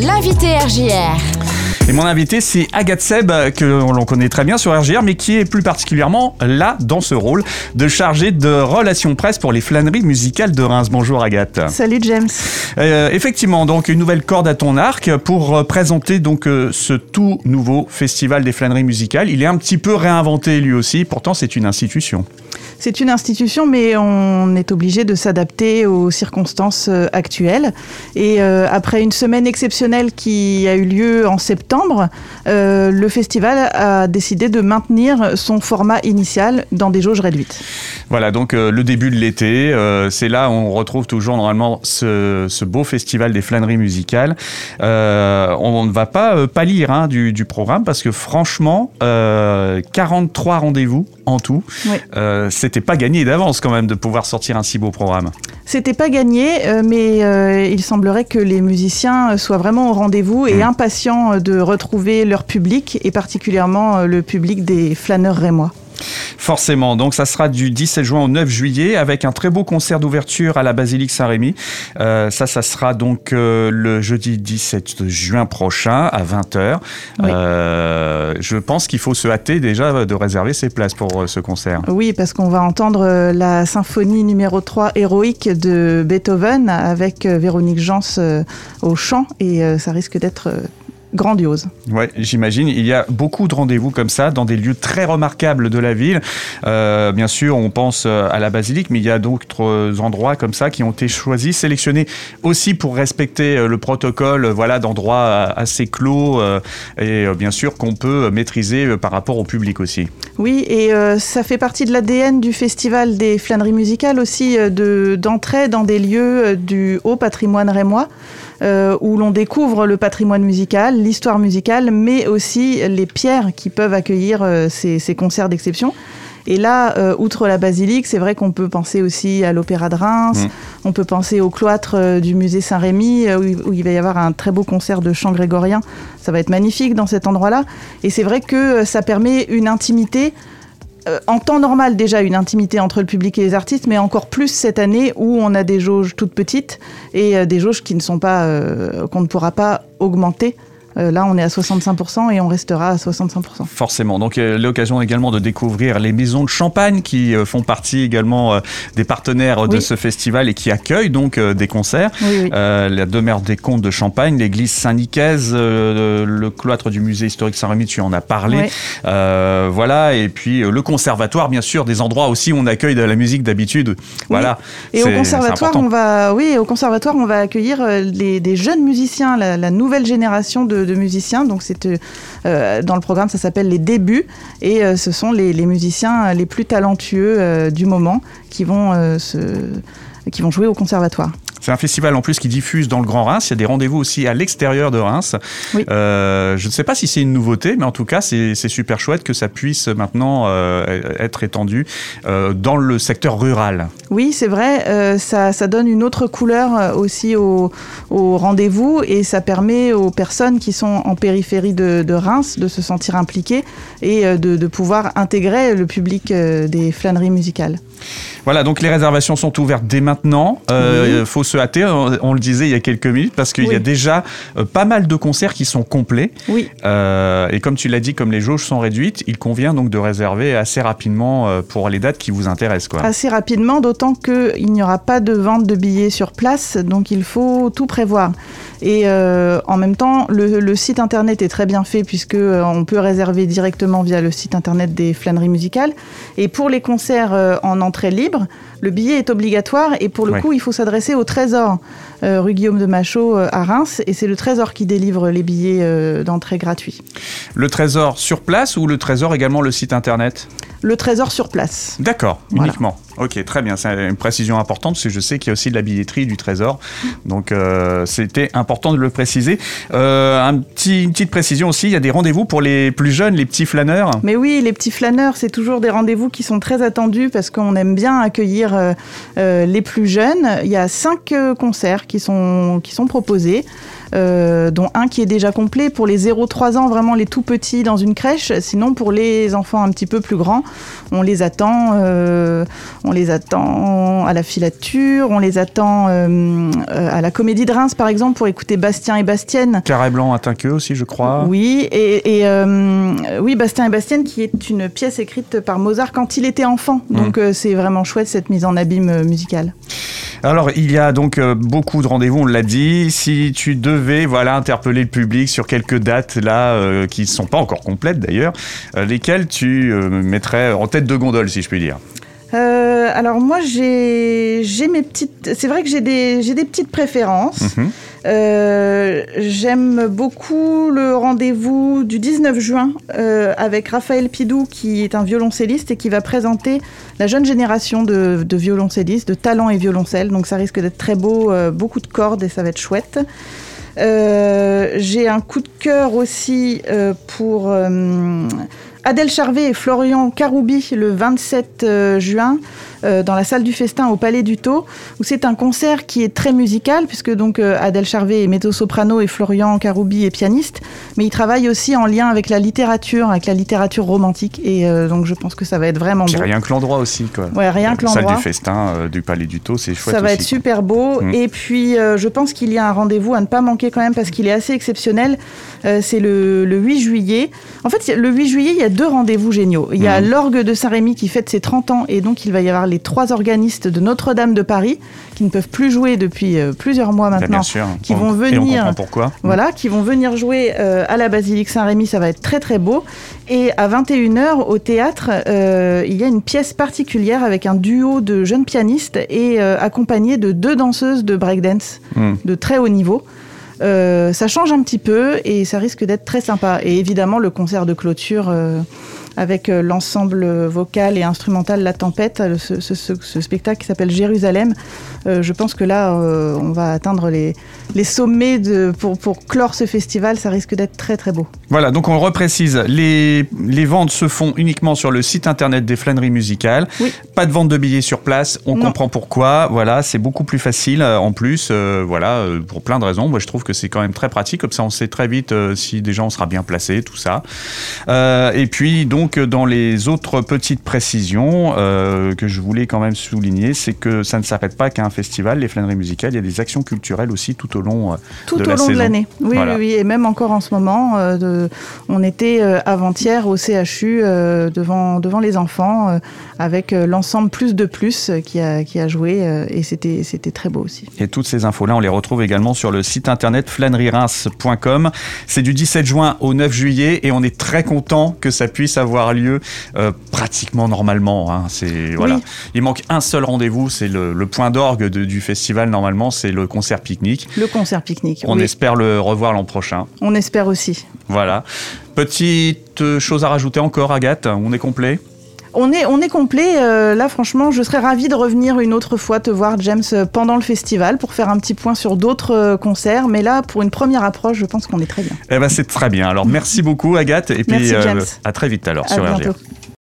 L'invité RJR. Et mon invité, c'est Agathe Seb, que l'on connaît très bien sur RGR, mais qui est plus particulièrement là, dans ce rôle, de chargée de relations presse pour les flâneries musicales de Reims. Bonjour Agathe. Salut James. Euh, effectivement, donc une nouvelle corde à ton arc pour euh, présenter donc euh, ce tout nouveau festival des flâneries musicales. Il est un petit peu réinventé lui aussi, pourtant c'est une institution. C'est une institution, mais on est obligé de s'adapter aux circonstances euh, actuelles. Et euh, après une semaine exceptionnelle qui a eu lieu en septembre, euh, le festival a décidé de maintenir son format initial dans des jauges réduites. Voilà, donc le début de l'été, c'est là où on retrouve toujours normalement ce, beau festival des flâneries musicales. on ne va pas pâlir hein, du, du, programme parce que franchement, 43 rendez-vous en tout. Euh, c'était pas gagné d'avance quand même de pouvoir sortir un si beau programme. C'était pas gagné, euh, mais euh, il semblerait que les musiciens soient vraiment au rendez-vous et hmm. impatients de retrouver leur public, et particulièrement le public des flâneurs rémois. Forcément, donc ça sera du 17 juin au 9 juillet avec un très beau concert d'ouverture à la basilique Saint-Rémy. Euh, ça, ça sera donc euh, le jeudi 17 juin prochain à 20h. Euh, je pense qu'il faut se hâter déjà de réserver ses places pour ce concert. Oui, parce qu'on va entendre la symphonie numéro 3 héroïque de Beethoven avec Véronique Jans au chant et ça risque d'être grandiose. Ouais, j'imagine. Il y a beaucoup de rendez-vous comme ça dans des lieux très remarquables de la ville. Euh, bien sûr, on pense euh, à la basilique, mais il y a d'autres endroits comme ça qui ont été choisis, sélectionnés aussi pour respecter euh, le protocole, voilà, d'endroits assez clos et bien sûr qu'on peut maîtriser par rapport au public aussi. Oui, et ça fait partie de l'ADN du festival des flâneries musicales aussi de d'entrer dans des lieux du haut patrimoine rémois. Euh, où l'on découvre le patrimoine musical, l'histoire musicale, mais aussi les pierres qui peuvent accueillir euh, ces, concerts d'exception. Et là, euh, outre la basilique, c'est vrai qu'on peut penser aussi à l'Opéra de Reims, mm. on peut penser au cloître du musée Saint-Rémy, où, il va y avoir un très beau concert de chant grégorien. Ça va être magnifique dans cet endroit-là. Et c'est vrai que ça permet une intimité euh, en temps normal déjà une intimité entre le public et les artistes, mais encore plus cette année où on a des jauges toutes petites et euh, des jauges qui ne sont pas euh, qu'on ne pourra pas augmenter euh, là, on est à 65% et on restera à 65%. Forcément. Donc, l'occasion également de découvrir les maisons de champagne qui euh, font partie également euh, des partenaires de ce festival et qui accueillent donc des concerts. la demeure des Comtes de Champagne, l'église Saint-Nicaise, le cloître du musée historique Saint-Rémy, tu en as parlé. voilà. Et puis, le conservatoire, bien sûr, des endroits aussi où on accueille de la musique d'habitude. Voilà. Et au conservatoire, on va, oui, au conservatoire, on va accueillir des jeunes musiciens, la, la nouvelle génération de, musiciens. Donc c'est euh, dans le programme, ça s'appelle les débuts et euh, ce sont les, musiciens les plus talentueux euh, du moment qui vont qui vont jouer au conservatoire. C'est un festival en plus qui diffuse dans le Grand Reims. Il y a des rendez-vous aussi à l'extérieur de Reims. Euh, je ne sais pas si c'est une nouveauté, mais en tout cas, c'est super chouette que ça puisse maintenant euh, être étendu euh, dans le secteur rural. Oui, c'est vrai. Ça, donne une autre couleur aussi au, rendez-vous et ça permet aux personnes qui sont en périphérie de, Reims de se sentir impliquées et de, de pouvoir intégrer le public des flâneries musicales. Voilà, donc les réservations sont ouvertes dès maintenant. Il faut se hâter, on, le disait il y a quelques minutes, parce qu'il y a déjà euh, pas mal de concerts qui sont complets. Oui. Euh, et comme tu l'as dit, comme les jauges sont réduites, il convient donc de réserver assez rapidement pour les dates qui vous intéressent. Quoi. Assez rapidement, d'autant qu'il n'y aura pas de vente de billets sur place, donc il faut tout prévoir. Et en même temps, le, le, site internet est très bien fait puisque on peut réserver directement via le site internet des flâneries musicales. Et pour les concerts en entrée libre, le billet est obligatoire et pour le coup, il faut s'adresser au Trésor, euh, rue Guillaume de Machaut euh, à Reims, et c'est le Trésor qui délivre les billets euh, d'entrée gratuits. Le Trésor sur place ou le Trésor également le site internet? Le Trésor sur place. D'accord, uniquement. Ok, très bien. C'est une précision importante parce que je sais qu'il y a aussi de la billetterie du Trésor. Donc, c'était important de le préciser. un petit, une petite précision aussi, il y a des rendez-vous pour les plus jeunes, les petits flâneurs? Mais oui, les petits flâneurs, c'est toujours des rendez-vous qui sont très attendus parce qu'on aime bien accueillir les plus jeunes. Il y a cinq concerts qui sont, qui sont proposés. dont un qui est déjà complet pour les 0-3 ans, vraiment les tout petits dans une crèche. Sinon, pour les enfants un petit peu plus grands, on les attend, on les attend à la filature, on les attend à la Comédie de Reims, par exemple, pour écouter Bastien et Bastienne. Carré blanc à queue aussi, je crois. Oui, et, oui, Bastien et Bastienne, qui est une pièce écrite par Mozart quand il était enfant. Mmh. Donc c'est vraiment chouette cette mise en abîme musicale. Alors, il y a donc euh, beaucoup de rendez-vous, on l'a dit. Si tu devais voilà, interpeller le public sur quelques dates là, euh, qui ne sont pas encore complètes d'ailleurs, euh, lesquelles tu mettrais en tête de gondole, si je puis dire? Alors moi j'ai mes petites c'est vrai que j'ai des des petites préférences. Mhm. Euh, j'aime beaucoup le rendez-vous du 19 juin euh, avec Raphaël Pidou, qui est un violoncelliste et qui va présenter la jeune génération de, violoncellistes, de talents et violoncelles. Donc ça risque d'être très beau, euh, beaucoup de cordes et ça va être chouette. J'ai un coup de cœur aussi pour Adèle Charvet et Florian Caroubi le 27 juin. Euh, dans la salle du festin au Palais du Taux, où c'est un concert qui est très musical, puisque donc euh, Adèle Charvet est mezzo-soprano et Florian Caroubi est pianiste, mais il travaille aussi en lien avec la littérature, avec la littérature romantique, et euh, donc je pense que ça va être vraiment beau. Rien que l'endroit aussi, quoi. Ouais, rien que l'endroit. Salle du festin du Palais du Taux, c'est chouette. Ça va être super beau, mm. et puis je pense qu'il y a un rendez-vous à ne pas manquer quand même, parce qu'il est assez exceptionnel. c'est le, 8 juillet. En fait, le 8 juillet, il y a deux rendez-vous géniaux. Il y a mm. l'orgue de Saint-Rémy qui fête ses 30 ans, et donc il va y avoir les trois organistes de Notre-Dame de Paris qui ne peuvent plus jouer depuis euh, plusieurs mois ben, maintenant, qui vont venir, pourquoi. Voilà, qui vont venir jouer euh, à la basilique Saint-Rémy. Ça va être très très beau. Et à 21h au théâtre, euh, il y a une pièce particulière avec un duo de jeunes pianistes et accompagné de deux danseuses de breakdance hmm. de très haut niveau. Ça change un petit peu et ça risque d'être très sympa. Et évidemment, le concert de clôture avec euh, l'ensemble vocal et instrumental La Tempête, ce, spectacle qui s'appelle Jérusalem. Euh, je pense que là, euh, on va atteindre les, les sommets de, pour, pour clore ce festival. Ça risque d'être très très beau. Voilà, donc on le reprécise, les, les ventes se font uniquement sur le site internet des flâneries musicales. Pas de vente de billets sur place, on comprend pourquoi. Voilà, c'est beaucoup plus facile en plus, voilà, pour plein de raisons. Moi, je trouve que c'est quand même très pratique, comme ça on sait très vite si déjà on sera bien placé, tout ça. et puis donc donc, dans les autres petites précisions euh, que je voulais quand même souligner, c'est que ça ne s'arrête pas qu'à un festival, les flâneries musicales, il y a des actions culturelles aussi tout au long euh, tout au long de l'année. Oui, oui, et même encore en ce moment, euh, on était avant-hier au CHU devant, devant les enfants avec l'ensemble Plus de Plus qui a, qui a joué et c'était, c'était très beau aussi. Et toutes ces infos-là, on les retrouve également sur le site internet flâneriereims.com. C'est du 17 juin au 9 juillet et on est très content que ça puisse avoir lieu euh, pratiquement normalement. Hein. C'est voilà. Il manque un seul rendez-vous, c'est le, point d'orgue du festival normalement, c'est le concert pique-nique. Le concert pique-nique. On espère le revoir l'an prochain. On espère aussi. Voilà. Petite chose à rajouter encore, Agathe. On est complet? On est, on est complet. Euh, là, franchement, je serais ravie de revenir une autre fois te voir, James, euh, pendant le festival pour faire un petit point sur d'autres euh, concerts. Mais là, pour une première approche, je pense qu'on est très bien. Eh ben, c'est très bien. Alors, merci beaucoup, Agathe. Et puis, à très vite alors sur RGR.